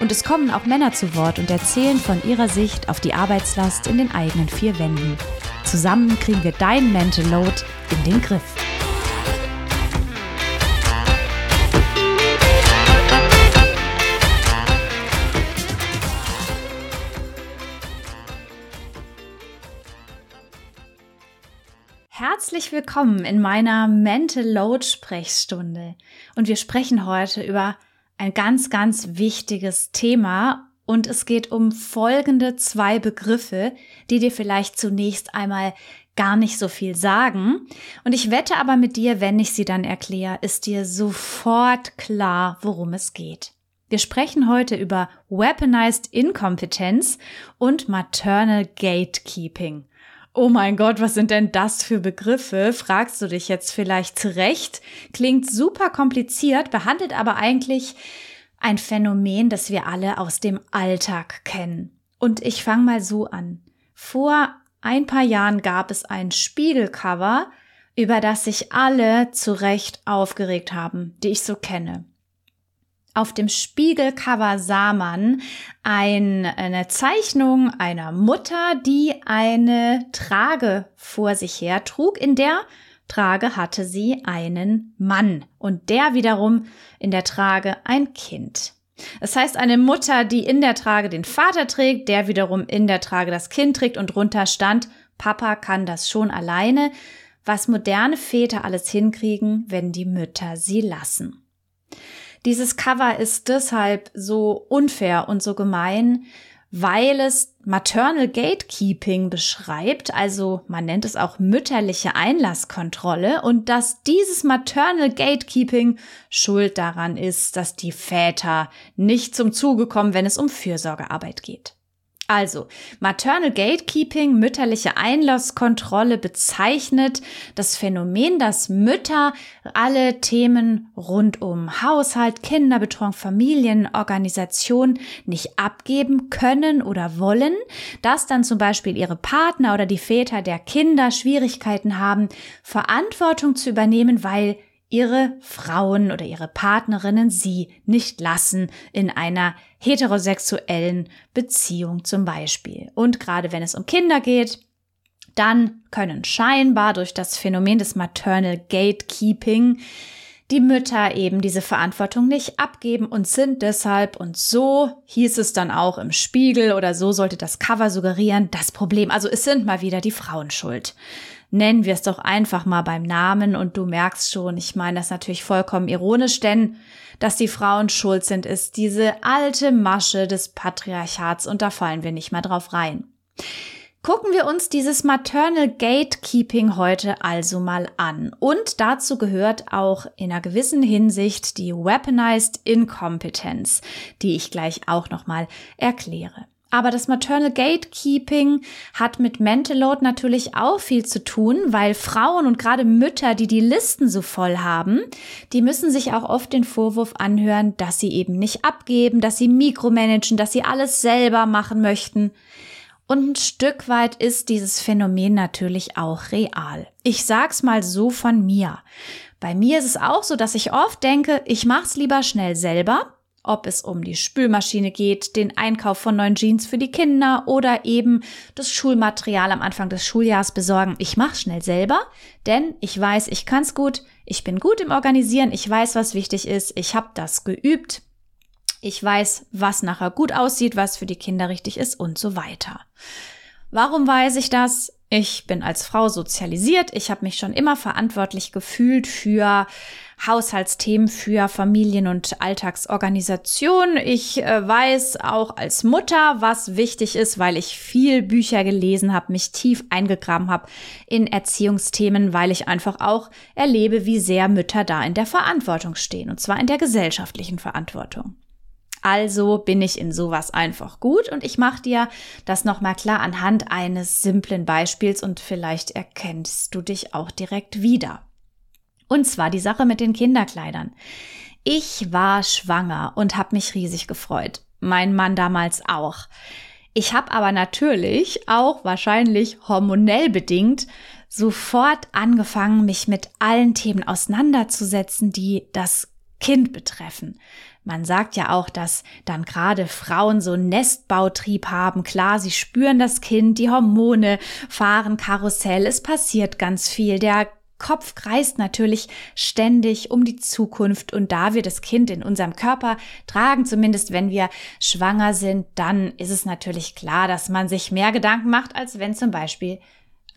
Und es kommen auch Männer zu Wort und erzählen von ihrer Sicht auf die Arbeitslast in den eigenen vier Wänden. Zusammen kriegen wir dein Mental Load in den Griff. Herzlich willkommen in meiner Mental Load Sprechstunde. Und wir sprechen heute über ein ganz, ganz wichtiges Thema. Und es geht um folgende zwei Begriffe, die dir vielleicht zunächst einmal gar nicht so viel sagen. Und ich wette aber mit dir, wenn ich sie dann erkläre, ist dir sofort klar, worum es geht. Wir sprechen heute über Weaponized Inkompetenz und Maternal Gatekeeping. Oh mein Gott, was sind denn das für Begriffe? Fragst du dich jetzt vielleicht zurecht. Klingt super kompliziert, behandelt aber eigentlich ein Phänomen, das wir alle aus dem Alltag kennen. Und ich fange mal so an. Vor ein paar Jahren gab es ein Spiegelcover, über das sich alle zu Recht aufgeregt haben, die ich so kenne. Auf dem Spiegelcover sah man ein, eine Zeichnung einer Mutter, die eine Trage vor sich her trug. In der Trage hatte sie einen Mann und der wiederum in der Trage ein Kind. Das heißt, eine Mutter, die in der Trage den Vater trägt, der wiederum in der Trage das Kind trägt und drunter stand, Papa kann das schon alleine, was moderne Väter alles hinkriegen, wenn die Mütter sie lassen. Dieses Cover ist deshalb so unfair und so gemein, weil es Maternal Gatekeeping beschreibt, also man nennt es auch mütterliche Einlasskontrolle und dass dieses Maternal Gatekeeping schuld daran ist, dass die Väter nicht zum Zuge kommen, wenn es um Fürsorgearbeit geht. Also, Maternal Gatekeeping, mütterliche Einlasskontrolle bezeichnet das Phänomen, dass Mütter alle Themen rund um Haushalt, Kinderbetreuung, Familienorganisation nicht abgeben können oder wollen, dass dann zum Beispiel ihre Partner oder die Väter der Kinder Schwierigkeiten haben, Verantwortung zu übernehmen, weil ihre Frauen oder ihre Partnerinnen sie nicht lassen in einer heterosexuellen Beziehung zum Beispiel. Und gerade wenn es um Kinder geht, dann können scheinbar durch das Phänomen des Maternal Gatekeeping die Mütter eben diese Verantwortung nicht abgeben und sind deshalb, und so hieß es dann auch im Spiegel oder so sollte das Cover suggerieren, das Problem. Also es sind mal wieder die Frauen schuld nennen wir es doch einfach mal beim Namen und du merkst schon, ich meine das natürlich vollkommen ironisch, denn dass die Frauen schuld sind, ist diese alte Masche des Patriarchats und da fallen wir nicht mal drauf rein. Gucken wir uns dieses Maternal Gatekeeping heute also mal an. Und dazu gehört auch in einer gewissen Hinsicht die Weaponized Incompetence, die ich gleich auch nochmal erkläre. Aber das Maternal Gatekeeping hat mit Mental Load natürlich auch viel zu tun, weil Frauen und gerade Mütter, die die Listen so voll haben, die müssen sich auch oft den Vorwurf anhören, dass sie eben nicht abgeben, dass sie mikromanagen, dass sie alles selber machen möchten. Und ein Stück weit ist dieses Phänomen natürlich auch real. Ich sag's mal so von mir. Bei mir ist es auch so, dass ich oft denke, ich mach's lieber schnell selber, ob es um die Spülmaschine geht, den Einkauf von neuen Jeans für die Kinder oder eben das Schulmaterial am Anfang des Schuljahres besorgen. Ich mache schnell selber, denn ich weiß, ich kann's gut, ich bin gut im Organisieren, ich weiß, was wichtig ist, ich habe das geübt, ich weiß, was nachher gut aussieht, was für die Kinder richtig ist und so weiter. Warum weiß ich das? Ich bin als Frau sozialisiert. Ich habe mich schon immer verantwortlich gefühlt für Haushaltsthemen, für Familien- und Alltagsorganisation. Ich äh, weiß auch als Mutter, was wichtig ist, weil ich viel Bücher gelesen habe, mich tief eingegraben habe in Erziehungsthemen, weil ich einfach auch erlebe, wie sehr Mütter da in der Verantwortung stehen, und zwar in der gesellschaftlichen Verantwortung. Also bin ich in sowas einfach gut und ich mache dir das nochmal klar anhand eines simplen Beispiels und vielleicht erkennst du dich auch direkt wieder. Und zwar die Sache mit den Kinderkleidern. Ich war schwanger und habe mich riesig gefreut. Mein Mann damals auch. Ich habe aber natürlich auch wahrscheinlich hormonell bedingt sofort angefangen, mich mit allen Themen auseinanderzusetzen, die das Kind betreffen. Man sagt ja auch, dass dann gerade Frauen so Nestbautrieb haben. Klar, sie spüren das Kind, die Hormone fahren Karussell, es passiert ganz viel. Der Kopf kreist natürlich ständig um die Zukunft und da wir das Kind in unserem Körper tragen, zumindest wenn wir schwanger sind, dann ist es natürlich klar, dass man sich mehr Gedanken macht, als wenn zum Beispiel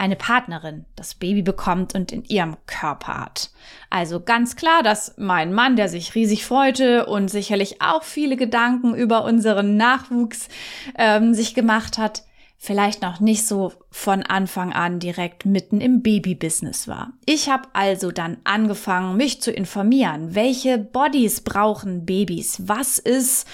eine Partnerin das Baby bekommt und in ihrem Körper hat. Also ganz klar, dass mein Mann, der sich riesig freute und sicherlich auch viele Gedanken über unseren Nachwuchs ähm, sich gemacht hat, vielleicht noch nicht so von Anfang an direkt mitten im Babybusiness war. Ich habe also dann angefangen, mich zu informieren, welche Bodies brauchen Babys, was ist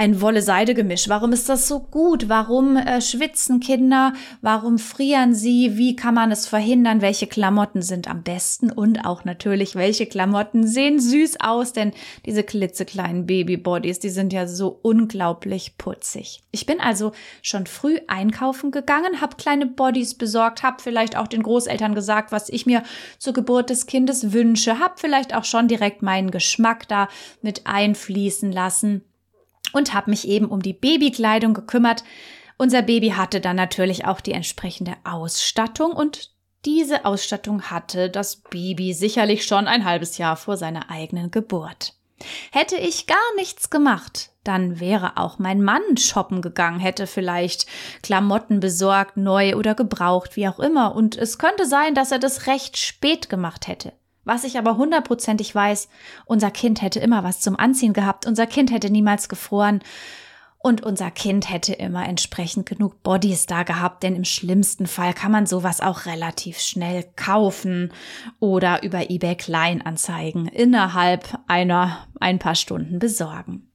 ein Wolle-Seide-Gemisch, warum ist das so gut, warum äh, schwitzen Kinder, warum frieren sie, wie kann man es verhindern, welche Klamotten sind am besten? Und auch natürlich, welche Klamotten sehen süß aus, denn diese klitzekleinen Babybodies, die sind ja so unglaublich putzig. Ich bin also schon früh einkaufen gegangen, habe kleine Bodies besorgt, habe vielleicht auch den Großeltern gesagt, was ich mir zur Geburt des Kindes wünsche, habe vielleicht auch schon direkt meinen Geschmack da mit einfließen lassen und habe mich eben um die Babykleidung gekümmert. Unser Baby hatte dann natürlich auch die entsprechende Ausstattung und diese Ausstattung hatte das Baby sicherlich schon ein halbes Jahr vor seiner eigenen Geburt. Hätte ich gar nichts gemacht, dann wäre auch mein Mann shoppen gegangen, hätte vielleicht Klamotten besorgt, neu oder gebraucht, wie auch immer, und es könnte sein, dass er das recht spät gemacht hätte. Was ich aber hundertprozentig weiß, unser Kind hätte immer was zum Anziehen gehabt, unser Kind hätte niemals gefroren und unser Kind hätte immer entsprechend genug Bodies da gehabt, denn im schlimmsten Fall kann man sowas auch relativ schnell kaufen oder über eBay Kleinanzeigen innerhalb einer ein paar Stunden besorgen.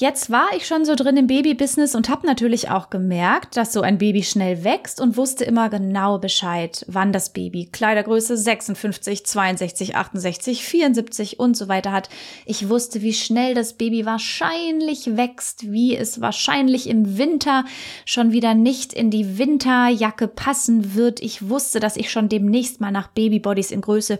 Jetzt war ich schon so drin im Babybusiness und habe natürlich auch gemerkt, dass so ein Baby schnell wächst und wusste immer genau Bescheid, wann das Baby Kleidergröße 56, 62, 68, 74 und so weiter hat. Ich wusste, wie schnell das Baby wahrscheinlich wächst, wie es wahrscheinlich im Winter schon wieder nicht in die Winterjacke passen wird. Ich wusste, dass ich schon demnächst mal nach Babybodies in Größe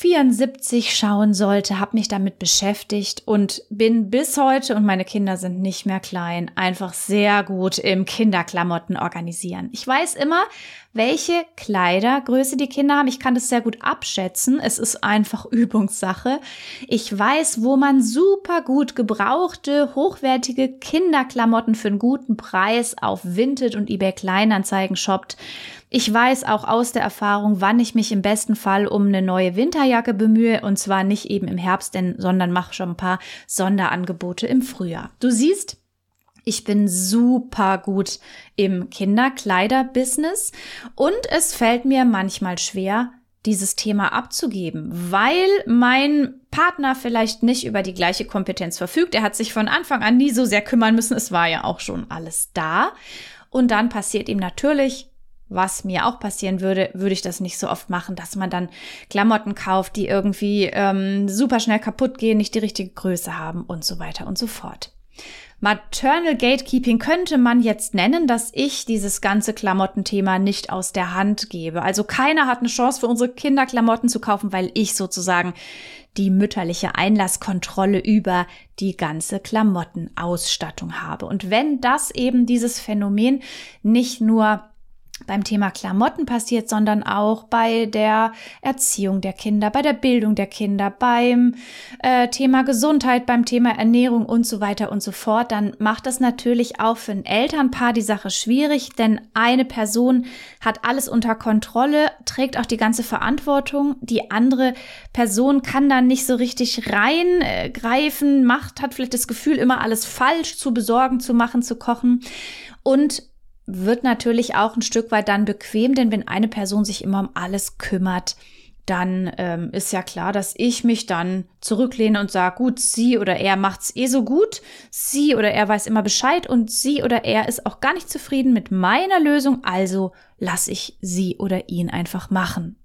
74 schauen sollte, habe mich damit beschäftigt und bin bis heute, und meine Kinder sind nicht mehr klein, einfach sehr gut im Kinderklamotten organisieren. Ich weiß immer, welche Kleidergröße die Kinder haben. Ich kann das sehr gut abschätzen. Es ist einfach Übungssache. Ich weiß, wo man super gut gebrauchte, hochwertige Kinderklamotten für einen guten Preis auf Vinted und eBay Kleinanzeigen shoppt. Ich weiß auch aus der Erfahrung, wann ich mich im besten Fall um eine neue Winterjacke bemühe und zwar nicht eben im Herbst, denn, sondern mache schon ein paar Sonderangebote im Frühjahr. Du siehst, ich bin super gut im Kinderkleider-Business und es fällt mir manchmal schwer, dieses Thema abzugeben, weil mein Partner vielleicht nicht über die gleiche Kompetenz verfügt. Er hat sich von Anfang an nie so sehr kümmern müssen. Es war ja auch schon alles da. Und dann passiert ihm natürlich, was mir auch passieren würde, würde ich das nicht so oft machen, dass man dann Klamotten kauft, die irgendwie ähm, super schnell kaputt gehen, nicht die richtige Größe haben und so weiter und so fort. Maternal Gatekeeping könnte man jetzt nennen, dass ich dieses ganze Klamottenthema nicht aus der Hand gebe. Also keiner hat eine Chance für unsere Kinder Klamotten zu kaufen, weil ich sozusagen die mütterliche Einlasskontrolle über die ganze Klamottenausstattung habe. Und wenn das eben dieses Phänomen nicht nur beim Thema Klamotten passiert, sondern auch bei der Erziehung der Kinder, bei der Bildung der Kinder, beim äh, Thema Gesundheit, beim Thema Ernährung und so weiter und so fort, dann macht das natürlich auch für ein Elternpaar die Sache schwierig, denn eine Person hat alles unter Kontrolle, trägt auch die ganze Verantwortung, die andere Person kann dann nicht so richtig reingreifen, macht, hat vielleicht das Gefühl, immer alles falsch zu besorgen, zu machen, zu kochen. Und wird natürlich auch ein Stück weit dann bequem, denn wenn eine Person sich immer um alles kümmert, dann ähm, ist ja klar, dass ich mich dann zurücklehne und sage, gut, sie oder er macht's eh so gut, sie oder er weiß immer Bescheid und sie oder er ist auch gar nicht zufrieden mit meiner Lösung, also lasse ich sie oder ihn einfach machen.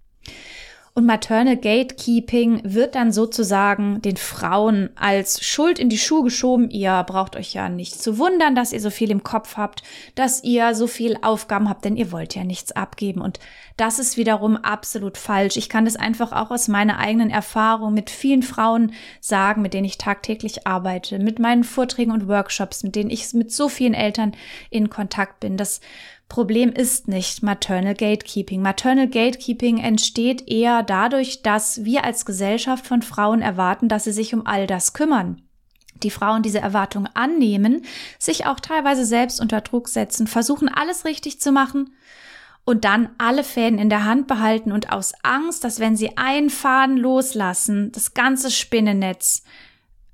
Und Maternal Gatekeeping wird dann sozusagen den Frauen als Schuld in die Schuhe geschoben. Ihr braucht euch ja nicht zu wundern, dass ihr so viel im Kopf habt, dass ihr so viel Aufgaben habt, denn ihr wollt ja nichts abgeben. Und das ist wiederum absolut falsch. Ich kann das einfach auch aus meiner eigenen Erfahrung mit vielen Frauen sagen, mit denen ich tagtäglich arbeite, mit meinen Vorträgen und Workshops, mit denen ich mit so vielen Eltern in Kontakt bin, dass Problem ist nicht Maternal Gatekeeping. Maternal Gatekeeping entsteht eher dadurch, dass wir als Gesellschaft von Frauen erwarten, dass sie sich um all das kümmern. Die Frauen diese Erwartung annehmen, sich auch teilweise selbst unter Druck setzen, versuchen alles richtig zu machen und dann alle Fäden in der Hand behalten und aus Angst, dass wenn sie einen Faden loslassen, das ganze Spinnennetz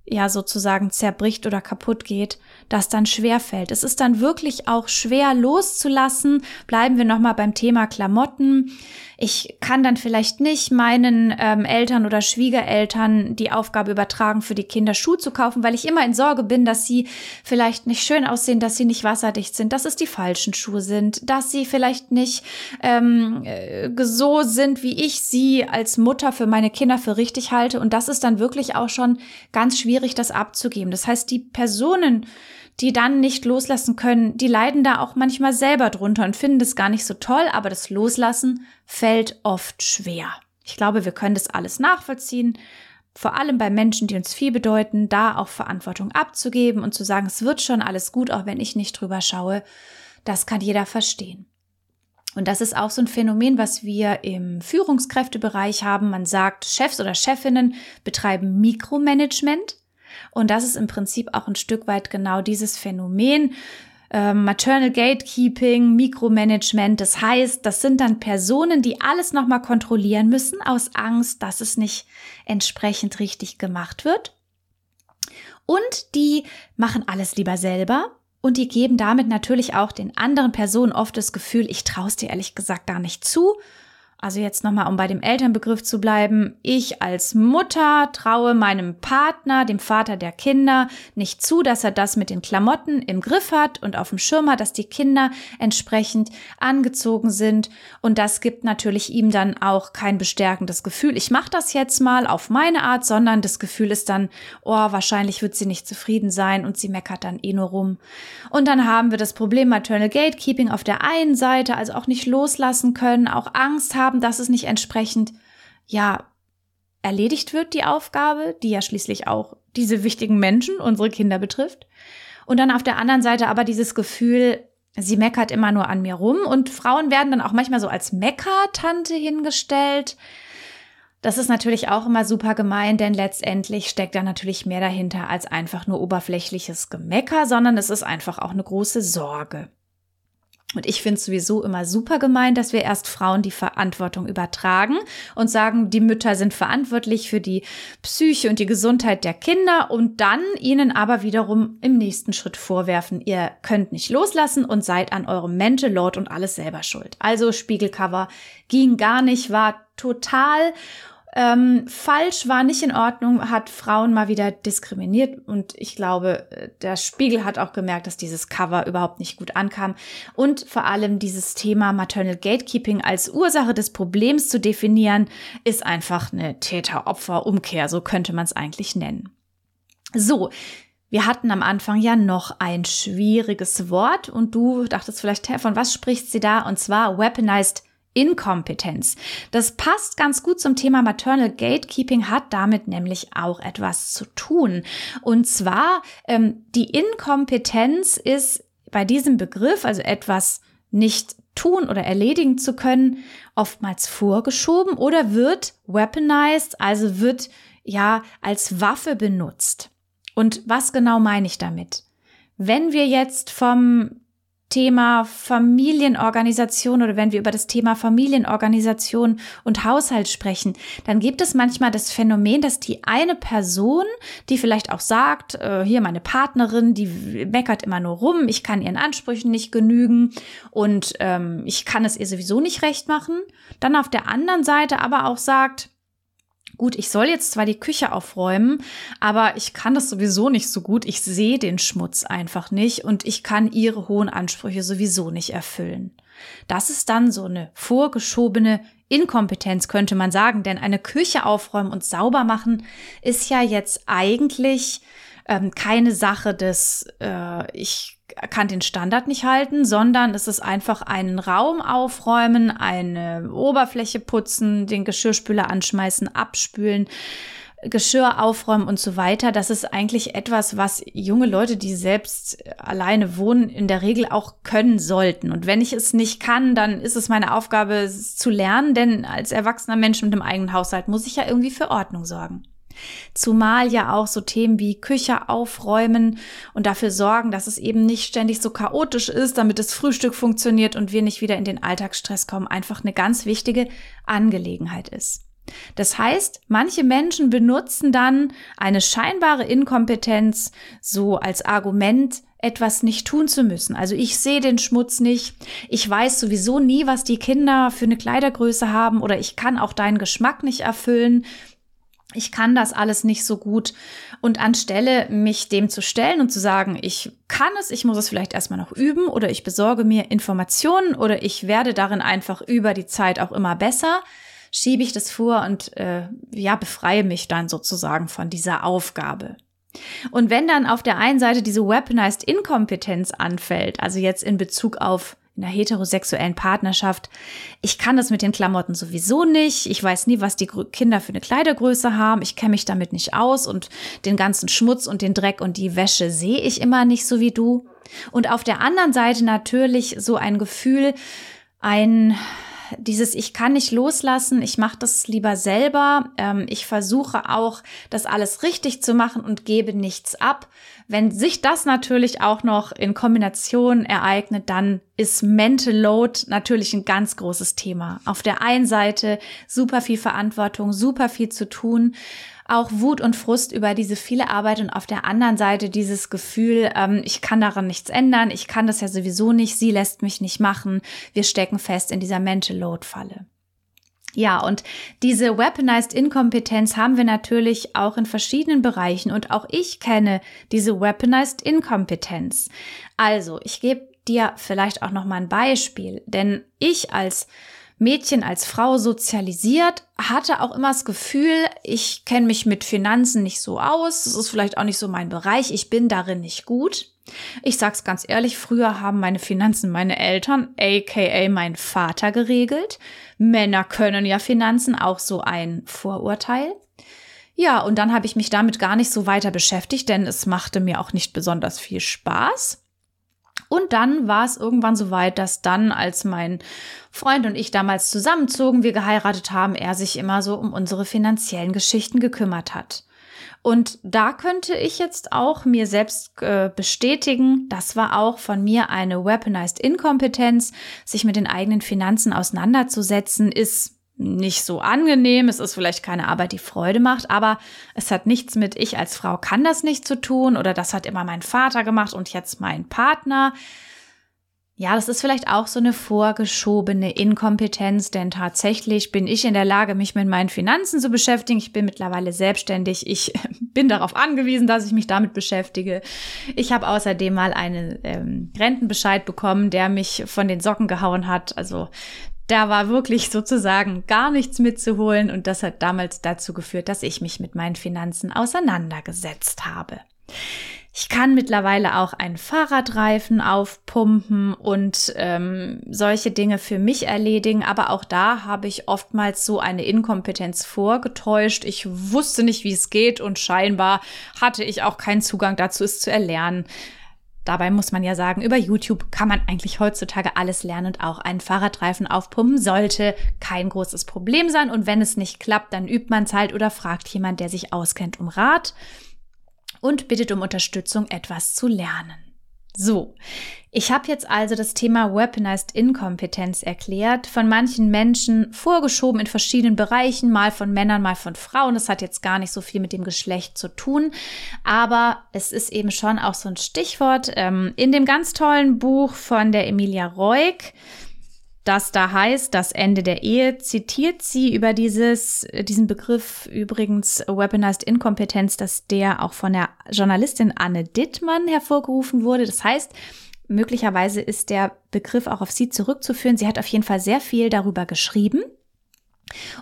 ja sozusagen zerbricht oder kaputt geht, das dann schwer fällt. Es ist dann wirklich auch schwer loszulassen. Bleiben wir nochmal beim Thema Klamotten. Ich kann dann vielleicht nicht meinen ähm, Eltern oder Schwiegereltern die Aufgabe übertragen, für die Kinder Schuhe zu kaufen, weil ich immer in Sorge bin, dass sie vielleicht nicht schön aussehen, dass sie nicht wasserdicht sind, dass es die falschen Schuhe sind, dass sie vielleicht nicht ähm, äh, so sind, wie ich sie als Mutter für meine Kinder für richtig halte. Und das ist dann wirklich auch schon ganz schwierig, das abzugeben. Das heißt, die Personen, die dann nicht loslassen können, die leiden da auch manchmal selber drunter und finden das gar nicht so toll, aber das Loslassen fällt oft schwer. Ich glaube, wir können das alles nachvollziehen, vor allem bei Menschen, die uns viel bedeuten, da auch Verantwortung abzugeben und zu sagen, es wird schon alles gut, auch wenn ich nicht drüber schaue, das kann jeder verstehen. Und das ist auch so ein Phänomen, was wir im Führungskräftebereich haben. Man sagt, Chefs oder Chefinnen betreiben Mikromanagement. Und das ist im Prinzip auch ein Stück weit genau dieses Phänomen. Ähm, Maternal Gatekeeping, Mikromanagement, das heißt, das sind dann Personen, die alles nochmal kontrollieren müssen aus Angst, dass es nicht entsprechend richtig gemacht wird. Und die machen alles lieber selber, und die geben damit natürlich auch den anderen Personen oft das Gefühl, ich traue es dir ehrlich gesagt gar nicht zu also jetzt nochmal, um bei dem Elternbegriff zu bleiben. Ich als Mutter traue meinem Partner, dem Vater der Kinder, nicht zu, dass er das mit den Klamotten im Griff hat und auf dem Schirm hat, dass die Kinder entsprechend angezogen sind. Und das gibt natürlich ihm dann auch kein bestärkendes Gefühl. Ich mache das jetzt mal auf meine Art, sondern das Gefühl ist dann, oh, wahrscheinlich wird sie nicht zufrieden sein und sie meckert dann eh nur rum. Und dann haben wir das Problem Maternal Gatekeeping auf der einen Seite, also auch nicht loslassen können, auch Angst haben, haben, dass es nicht entsprechend, ja, erledigt wird, die Aufgabe, die ja schließlich auch diese wichtigen Menschen, unsere Kinder betrifft. Und dann auf der anderen Seite aber dieses Gefühl, sie meckert immer nur an mir rum und Frauen werden dann auch manchmal so als Meckertante hingestellt. Das ist natürlich auch immer super gemein, denn letztendlich steckt da natürlich mehr dahinter als einfach nur oberflächliches Gemecker, sondern es ist einfach auch eine große Sorge. Und ich finde es sowieso immer super gemein, dass wir erst Frauen die Verantwortung übertragen und sagen, die Mütter sind verantwortlich für die Psyche und die Gesundheit der Kinder und dann ihnen aber wiederum im nächsten Schritt vorwerfen, ihr könnt nicht loslassen und seid an eurem Mental Load und alles selber schuld. Also Spiegelcover ging gar nicht, war total ähm, falsch war nicht in Ordnung, hat Frauen mal wieder diskriminiert und ich glaube, äh, der Spiegel hat auch gemerkt, dass dieses Cover überhaupt nicht gut ankam und vor allem dieses Thema Maternal Gatekeeping als Ursache des Problems zu definieren, ist einfach eine Täter-Opfer-Umkehr, so könnte man es eigentlich nennen. So, wir hatten am Anfang ja noch ein schwieriges Wort und du dachtest vielleicht, von was spricht sie da? Und zwar Weaponized Inkompetenz. Das passt ganz gut zum Thema Maternal Gatekeeping, hat damit nämlich auch etwas zu tun. Und zwar, ähm, die Inkompetenz ist bei diesem Begriff, also etwas nicht tun oder erledigen zu können, oftmals vorgeschoben oder wird weaponized, also wird ja als Waffe benutzt. Und was genau meine ich damit? Wenn wir jetzt vom Thema Familienorganisation oder wenn wir über das Thema Familienorganisation und Haushalt sprechen, dann gibt es manchmal das Phänomen, dass die eine Person, die vielleicht auch sagt, äh, hier meine Partnerin, die meckert immer nur rum, ich kann ihren Ansprüchen nicht genügen und ähm, ich kann es ihr sowieso nicht recht machen, dann auf der anderen Seite aber auch sagt, Gut, ich soll jetzt zwar die Küche aufräumen, aber ich kann das sowieso nicht so gut. Ich sehe den Schmutz einfach nicht und ich kann ihre hohen Ansprüche sowieso nicht erfüllen. Das ist dann so eine vorgeschobene Inkompetenz, könnte man sagen, denn eine Küche aufräumen und sauber machen ist ja jetzt eigentlich ähm, keine Sache des, äh, ich kann den Standard nicht halten, sondern es ist einfach einen Raum aufräumen, eine Oberfläche putzen, den Geschirrspüler anschmeißen, abspülen. Geschirr aufräumen und so weiter, das ist eigentlich etwas, was junge Leute, die selbst alleine wohnen, in der Regel auch können sollten. Und wenn ich es nicht kann, dann ist es meine Aufgabe, es zu lernen, denn als erwachsener Mensch mit einem eigenen Haushalt muss ich ja irgendwie für Ordnung sorgen. Zumal ja auch so Themen wie Küche aufräumen und dafür sorgen, dass es eben nicht ständig so chaotisch ist, damit das Frühstück funktioniert und wir nicht wieder in den Alltagsstress kommen, einfach eine ganz wichtige Angelegenheit ist. Das heißt, manche Menschen benutzen dann eine scheinbare Inkompetenz so als Argument, etwas nicht tun zu müssen. Also ich sehe den Schmutz nicht. Ich weiß sowieso nie, was die Kinder für eine Kleidergröße haben oder ich kann auch deinen Geschmack nicht erfüllen ich kann das alles nicht so gut. Und anstelle mich dem zu stellen und zu sagen, ich kann es, ich muss es vielleicht erstmal noch üben oder ich besorge mir Informationen oder ich werde darin einfach über die Zeit auch immer besser, schiebe ich das vor und äh, ja, befreie mich dann sozusagen von dieser Aufgabe. Und wenn dann auf der einen Seite diese Weaponized Inkompetenz anfällt, also jetzt in Bezug auf in einer heterosexuellen Partnerschaft. Ich kann das mit den Klamotten sowieso nicht. Ich weiß nie, was die Kinder für eine Kleidergröße haben. Ich kenne mich damit nicht aus und den ganzen Schmutz und den Dreck und die Wäsche sehe ich immer nicht so wie du. Und auf der anderen Seite natürlich so ein Gefühl, ein dieses Ich kann nicht loslassen, ich mache das lieber selber, ähm, ich versuche auch, das alles richtig zu machen und gebe nichts ab. Wenn sich das natürlich auch noch in Kombination ereignet, dann ist Mental Load natürlich ein ganz großes Thema. Auf der einen Seite super viel Verantwortung, super viel zu tun, auch Wut und Frust über diese viele Arbeit und auf der anderen Seite dieses Gefühl, ähm, ich kann daran nichts ändern, ich kann das ja sowieso nicht, sie lässt mich nicht machen, wir stecken fest in dieser Mental Load Falle. Ja, und diese Weaponized Inkompetenz haben wir natürlich auch in verschiedenen Bereichen und auch ich kenne diese Weaponized Inkompetenz. Also, ich gebe dir vielleicht auch noch mal ein Beispiel, denn ich als Mädchen als Frau sozialisiert, hatte auch immer das Gefühl, ich kenne mich mit Finanzen nicht so aus, das ist vielleicht auch nicht so mein Bereich, ich bin darin nicht gut. Ich sag's ganz ehrlich, früher haben meine Finanzen meine Eltern, aka mein Vater geregelt. Männer können ja Finanzen, auch so ein Vorurteil. Ja, und dann habe ich mich damit gar nicht so weiter beschäftigt, denn es machte mir auch nicht besonders viel Spaß. Und dann war es irgendwann so weit, dass dann, als mein Freund und ich damals zusammenzogen, wir geheiratet haben, er sich immer so um unsere finanziellen Geschichten gekümmert hat. Und da könnte ich jetzt auch mir selbst äh, bestätigen, das war auch von mir eine weaponized Inkompetenz, sich mit den eigenen Finanzen auseinanderzusetzen, ist nicht so angenehm. Es ist vielleicht keine Arbeit, die Freude macht, aber es hat nichts mit ich als Frau kann das nicht zu tun oder das hat immer mein Vater gemacht und jetzt mein Partner. Ja, das ist vielleicht auch so eine vorgeschobene Inkompetenz, denn tatsächlich bin ich in der Lage, mich mit meinen Finanzen zu beschäftigen. Ich bin mittlerweile selbstständig. Ich bin darauf angewiesen, dass ich mich damit beschäftige. Ich habe außerdem mal einen ähm, Rentenbescheid bekommen, der mich von den Socken gehauen hat. Also da war wirklich sozusagen gar nichts mitzuholen und das hat damals dazu geführt, dass ich mich mit meinen Finanzen auseinandergesetzt habe. Ich kann mittlerweile auch einen Fahrradreifen aufpumpen und ähm, solche Dinge für mich erledigen, aber auch da habe ich oftmals so eine Inkompetenz vorgetäuscht. Ich wusste nicht, wie es geht und scheinbar hatte ich auch keinen Zugang dazu, es zu erlernen. Dabei muss man ja sagen, über YouTube kann man eigentlich heutzutage alles lernen und auch einen Fahrradreifen aufpumpen sollte kein großes Problem sein. Und wenn es nicht klappt, dann übt man es halt oder fragt jemand, der sich auskennt, um Rat und bittet um Unterstützung, etwas zu lernen. So, ich habe jetzt also das Thema Weaponized Inkompetenz erklärt, von manchen Menschen vorgeschoben in verschiedenen Bereichen, mal von Männern, mal von Frauen. Das hat jetzt gar nicht so viel mit dem Geschlecht zu tun, aber es ist eben schon auch so ein Stichwort ähm, in dem ganz tollen Buch von der Emilia Reuk das da heißt, das Ende der Ehe, zitiert sie über dieses, diesen Begriff übrigens Weaponized Inkompetenz, dass der auch von der Journalistin Anne Dittmann hervorgerufen wurde. Das heißt, möglicherweise ist der Begriff auch auf sie zurückzuführen. Sie hat auf jeden Fall sehr viel darüber geschrieben.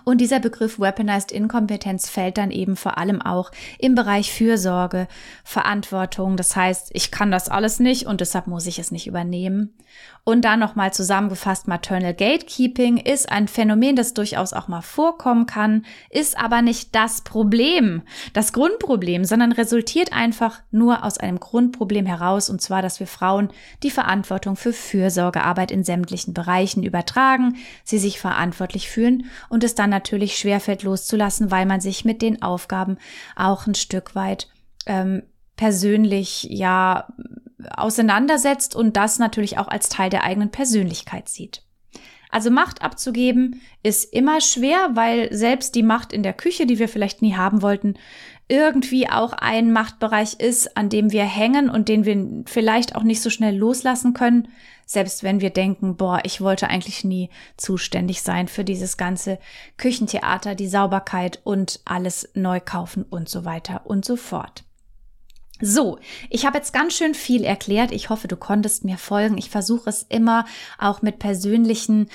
Und dieser Begriff Weaponized Inkompetenz fällt dann eben vor allem auch im Bereich Fürsorge, Verantwortung. Das heißt, ich kann das alles nicht und deshalb muss ich es nicht übernehmen. Und dann nochmal zusammengefasst, Maternal Gatekeeping ist ein Phänomen, das durchaus auch mal vorkommen kann, ist aber nicht das Problem, das Grundproblem, sondern resultiert einfach nur aus einem Grundproblem heraus, und zwar, dass wir Frauen die Verantwortung für Fürsorgearbeit in sämtlichen Bereichen übertragen, sie sich verantwortlich fühlen und es dann natürlich schwerfällt loszulassen, weil man sich mit den Aufgaben auch ein Stück weit ähm, persönlich ja auseinandersetzt und das natürlich auch als Teil der eigenen Persönlichkeit sieht. Also Macht abzugeben ist immer schwer, weil selbst die Macht in der Küche, die wir vielleicht nie haben wollten, irgendwie auch ein Machtbereich ist, an dem wir hängen und den wir vielleicht auch nicht so schnell loslassen können, selbst wenn wir denken, boah, ich wollte eigentlich nie zuständig sein für dieses ganze Küchentheater, die Sauberkeit und alles neu kaufen und so weiter und so fort. So, ich habe jetzt ganz schön viel erklärt. Ich hoffe, du konntest mir folgen. Ich versuche es immer auch mit persönlichen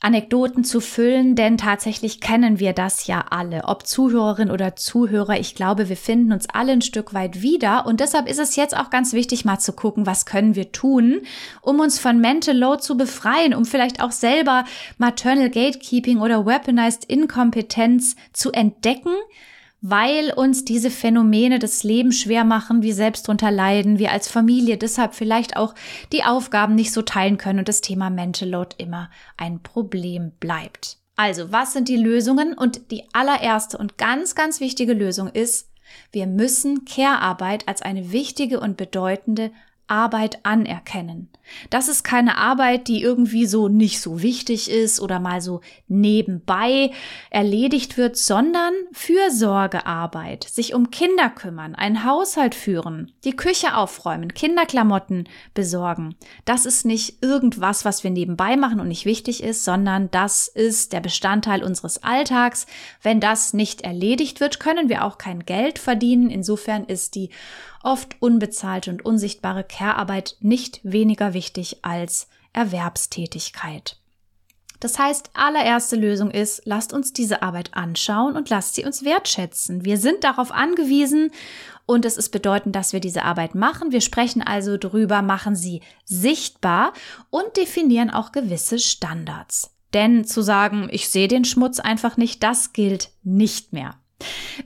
Anekdoten zu füllen, denn tatsächlich kennen wir das ja alle, ob Zuhörerin oder Zuhörer. Ich glaube, wir finden uns alle ein Stück weit wieder und deshalb ist es jetzt auch ganz wichtig, mal zu gucken, was können wir tun, um uns von Mental Load zu befreien, um vielleicht auch selber Maternal Gatekeeping oder Weaponized Inkompetenz zu entdecken, weil uns diese Phänomene das Leben schwer machen, wir selbst drunter leiden, wir als Familie deshalb vielleicht auch die Aufgaben nicht so teilen können und das Thema Mental Load immer ein Problem bleibt. Also, was sind die Lösungen? Und die allererste und ganz, ganz wichtige Lösung ist, wir müssen Care-Arbeit als eine wichtige und bedeutende Arbeit anerkennen. Das ist keine Arbeit, die irgendwie so nicht so wichtig ist oder mal so nebenbei erledigt wird, sondern Fürsorgearbeit, sich um Kinder kümmern, einen Haushalt führen, die Küche aufräumen, Kinderklamotten besorgen. Das ist nicht irgendwas, was wir nebenbei machen und nicht wichtig ist, sondern das ist der Bestandteil unseres Alltags. Wenn das nicht erledigt wird, können wir auch kein Geld verdienen. Insofern ist die oft unbezahlte und unsichtbare Care-Arbeit nicht weniger wichtig als Erwerbstätigkeit. Das heißt, allererste Lösung ist, lasst uns diese Arbeit anschauen und lasst sie uns wertschätzen. Wir sind darauf angewiesen und es ist bedeutend, dass wir diese Arbeit machen. Wir sprechen also drüber, machen sie sichtbar und definieren auch gewisse Standards. Denn zu sagen, ich sehe den Schmutz einfach nicht, das gilt nicht mehr.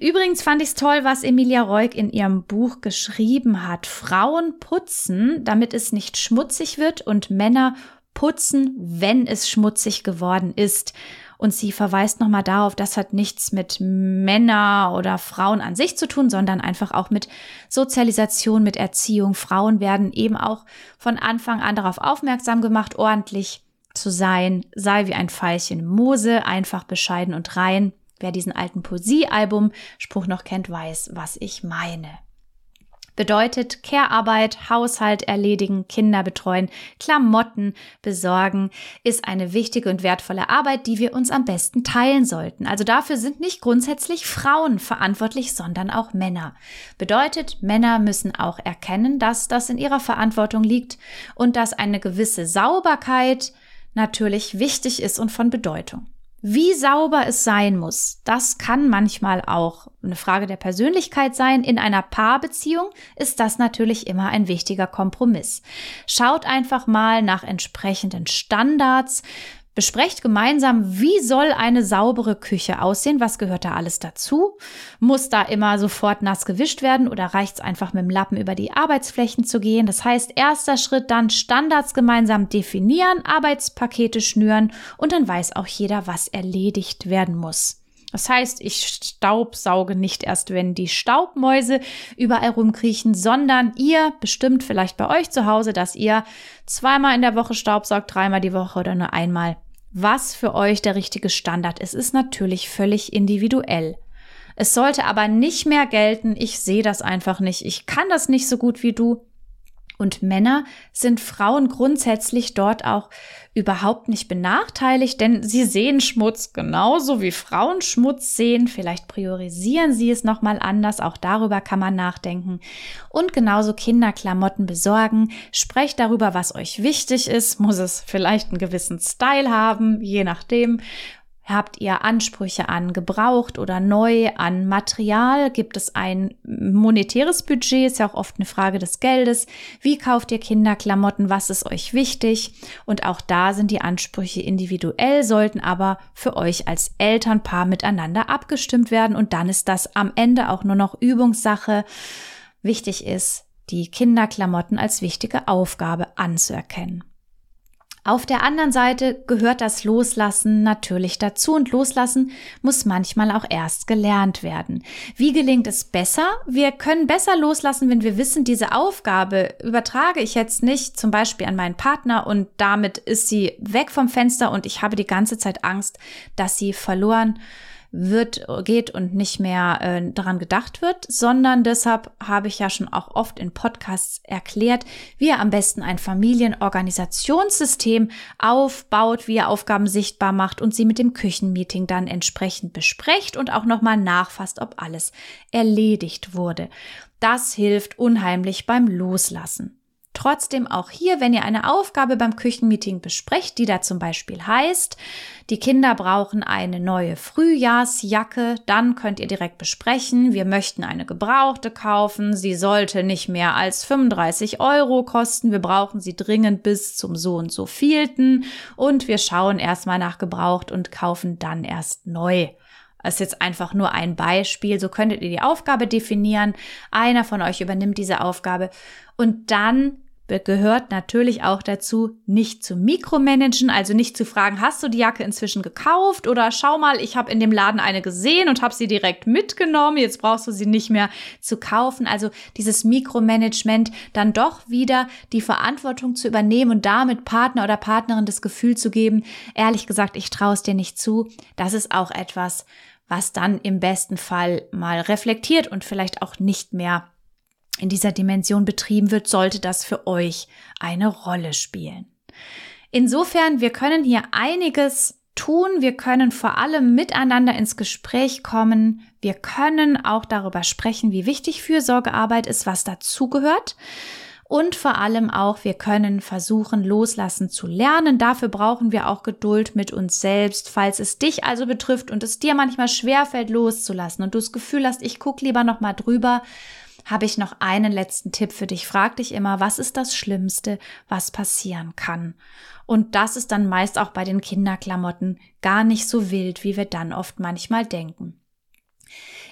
Übrigens fand ich es toll, was Emilia Reuk in ihrem Buch geschrieben hat. Frauen putzen, damit es nicht schmutzig wird und Männer putzen, wenn es schmutzig geworden ist. Und sie verweist nochmal darauf, das hat nichts mit Männer oder Frauen an sich zu tun, sondern einfach auch mit Sozialisation, mit Erziehung. Frauen werden eben auch von Anfang an darauf aufmerksam gemacht, ordentlich zu sein, sei wie ein Pfeilchen Mose, einfach bescheiden und rein. Wer diesen alten Poesiealbum-Spruch noch kennt, weiß, was ich meine. Bedeutet Care-Arbeit, Haushalt erledigen, Kinder betreuen, Klamotten besorgen, ist eine wichtige und wertvolle Arbeit, die wir uns am besten teilen sollten. Also dafür sind nicht grundsätzlich Frauen verantwortlich, sondern auch Männer. Bedeutet, Männer müssen auch erkennen, dass das in ihrer Verantwortung liegt und dass eine gewisse Sauberkeit natürlich wichtig ist und von Bedeutung. Wie sauber es sein muss, das kann manchmal auch eine Frage der Persönlichkeit sein. In einer Paarbeziehung ist das natürlich immer ein wichtiger Kompromiss. Schaut einfach mal nach entsprechenden Standards. Besprecht gemeinsam, wie soll eine saubere Küche aussehen? Was gehört da alles dazu? Muss da immer sofort nass gewischt werden oder reicht es einfach mit dem Lappen über die Arbeitsflächen zu gehen? Das heißt, erster Schritt dann Standards gemeinsam definieren, Arbeitspakete schnüren und dann weiß auch jeder, was erledigt werden muss. Das heißt, ich staubsauge nicht erst, wenn die Staubmäuse überall rumkriechen, sondern ihr bestimmt vielleicht bei euch zu Hause, dass ihr zweimal in der Woche staubsaugt, dreimal die Woche oder nur einmal. Was für euch der richtige Standard ist, ist natürlich völlig individuell. Es sollte aber nicht mehr gelten, ich sehe das einfach nicht, ich kann das nicht so gut wie du. Und Männer sind Frauen grundsätzlich dort auch überhaupt nicht benachteiligt, denn sie sehen Schmutz genauso wie Frauen Schmutz sehen. Vielleicht priorisieren sie es nochmal anders. Auch darüber kann man nachdenken. Und genauso Kinderklamotten besorgen. Sprecht darüber, was euch wichtig ist. Muss es vielleicht einen gewissen Style haben, je nachdem. Habt ihr Ansprüche an gebraucht oder neu, an Material? Gibt es ein monetäres Budget? Ist ja auch oft eine Frage des Geldes. Wie kauft ihr Kinderklamotten? Was ist euch wichtig? Und auch da sind die Ansprüche individuell, sollten aber für euch als Elternpaar miteinander abgestimmt werden. Und dann ist das am Ende auch nur noch Übungssache. Wichtig ist, die Kinderklamotten als wichtige Aufgabe anzuerkennen. Auf der anderen Seite gehört das Loslassen natürlich dazu und Loslassen muss manchmal auch erst gelernt werden. Wie gelingt es besser? Wir können besser loslassen, wenn wir wissen, diese Aufgabe übertrage ich jetzt nicht zum Beispiel an meinen Partner und damit ist sie weg vom Fenster und ich habe die ganze Zeit Angst, dass sie verloren wird, geht und nicht mehr äh, daran gedacht wird, sondern deshalb habe ich ja schon auch oft in Podcasts erklärt, wie ihr am besten ein Familienorganisationssystem aufbaut, wie ihr Aufgaben sichtbar macht und sie mit dem Küchenmeeting dann entsprechend besprecht und auch nochmal nachfasst, ob alles erledigt wurde. Das hilft unheimlich beim Loslassen. Trotzdem auch hier, wenn ihr eine Aufgabe beim Küchenmeeting besprecht, die da zum Beispiel heißt, die Kinder brauchen eine neue Frühjahrsjacke, dann könnt ihr direkt besprechen, wir möchten eine gebrauchte kaufen, sie sollte nicht mehr als 35 Euro kosten, wir brauchen sie dringend bis zum so und so vielten und wir schauen erstmal nach gebraucht und kaufen dann erst neu. Das ist jetzt einfach nur ein Beispiel. So könntet ihr die Aufgabe definieren. Einer von euch übernimmt diese Aufgabe und dann gehört natürlich auch dazu, nicht zu mikromanagen, also nicht zu fragen, hast du die Jacke inzwischen gekauft oder schau mal, ich habe in dem Laden eine gesehen und habe sie direkt mitgenommen, jetzt brauchst du sie nicht mehr zu kaufen. Also dieses Mikromanagement, dann doch wieder die Verantwortung zu übernehmen und damit Partner oder Partnerin das Gefühl zu geben, ehrlich gesagt, ich traue es dir nicht zu, das ist auch etwas, was dann im besten Fall mal reflektiert und vielleicht auch nicht mehr in dieser Dimension betrieben wird, sollte das für euch eine Rolle spielen. Insofern, wir können hier einiges tun. Wir können vor allem miteinander ins Gespräch kommen. Wir können auch darüber sprechen, wie wichtig Fürsorgearbeit ist, was dazugehört. Und vor allem auch, wir können versuchen, loslassen zu lernen. Dafür brauchen wir auch Geduld mit uns selbst. Falls es dich also betrifft und es dir manchmal schwerfällt, loszulassen und du das Gefühl hast, ich gucke lieber nochmal drüber, habe ich noch einen letzten Tipp für dich. Frag dich immer, was ist das Schlimmste, was passieren kann? Und das ist dann meist auch bei den Kinderklamotten gar nicht so wild, wie wir dann oft manchmal denken.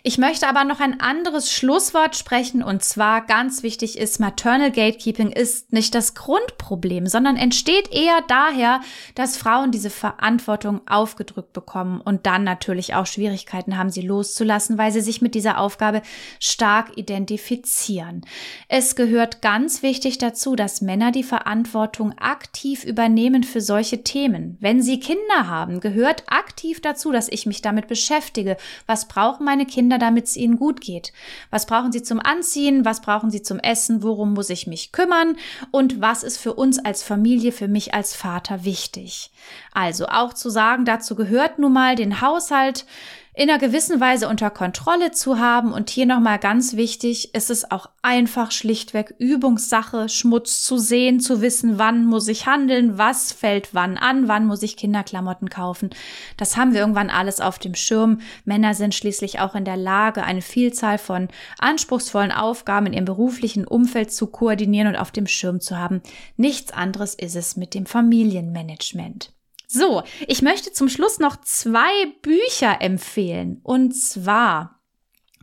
Ich möchte aber noch ein anderes Schlusswort sprechen und zwar ganz wichtig ist, Maternal Gatekeeping ist nicht das Grundproblem, sondern entsteht eher daher, dass Frauen diese Verantwortung aufgedrückt bekommen und dann natürlich auch Schwierigkeiten haben, sie loszulassen, weil sie sich mit dieser Aufgabe stark identifizieren. Es gehört ganz wichtig dazu, dass Männer die Verantwortung aktiv übernehmen für solche Themen. Wenn sie Kinder haben, gehört aktiv dazu, dass ich mich damit beschäftige. Was brauchen meine Kinder? Kinder, damit es ihnen gut geht. Was brauchen sie zum Anziehen? Was brauchen sie zum Essen? Worum muss ich mich kümmern? Und was ist für uns als Familie, für mich als Vater wichtig? Also auch zu sagen, dazu gehört nun mal den Haushalt in einer gewissen Weise unter Kontrolle zu haben. Und hier nochmal ganz wichtig, ist es auch einfach schlichtweg Übungssache, Schmutz zu sehen, zu wissen, wann muss ich handeln, was fällt wann an, wann muss ich Kinderklamotten kaufen. Das haben wir irgendwann alles auf dem Schirm. Männer sind schließlich auch in der Lage, eine Vielzahl von anspruchsvollen Aufgaben in ihrem beruflichen Umfeld zu koordinieren und auf dem Schirm zu haben. Nichts anderes ist es mit dem Familienmanagement. So, ich möchte zum Schluss noch zwei Bücher empfehlen. Und zwar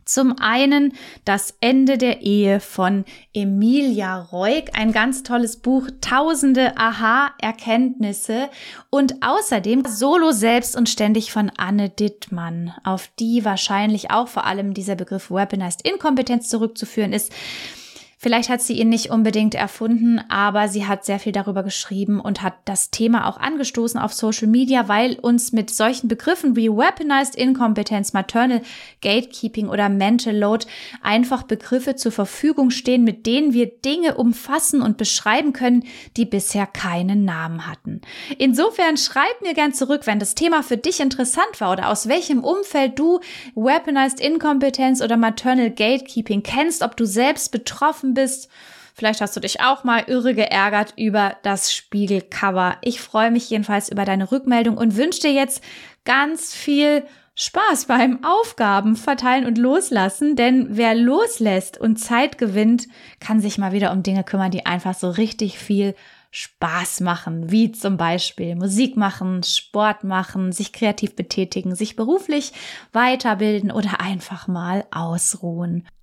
Zum einen das Ende der Ehe von Emilia Reuk, ein ganz tolles Buch, tausende Aha-Erkenntnisse und außerdem Solo selbst und ständig von Anne Dittmann, auf die wahrscheinlich auch vor allem dieser Begriff Weaponized Inkompetenz zurückzuführen ist. Vielleicht hat sie ihn nicht unbedingt erfunden, aber sie hat sehr viel darüber geschrieben und hat das Thema auch angestoßen auf Social Media, weil uns mit solchen Begriffen wie Weaponized Incompetence, Maternal Gatekeeping oder Mental Load einfach Begriffe zur Verfügung stehen, mit denen wir Dinge umfassen und beschreiben können, die bisher keinen Namen hatten. Insofern schreib mir gern zurück, wenn das Thema für dich interessant war oder aus welchem Umfeld du Weaponized Incompetence oder Maternal Gatekeeping kennst, ob du selbst betroffen gelaufen bist. Vielleicht hast du dich auch mal irre geärgert über das Spiegelcover. Ich freue mich jedenfalls über deine Rückmeldung und wünsche dir jetzt ganz viel Spaß beim Aufgaben verteilen und loslassen, denn wer loslässt und Zeit gewinnt, kann sich mal wieder um Dinge kümmern, die einfach so richtig viel Spaß machen, wie zum Beispiel Musik machen, Sport machen, sich kreativ betätigen, sich beruflich weiterbilden oder einfach mal ausruhen.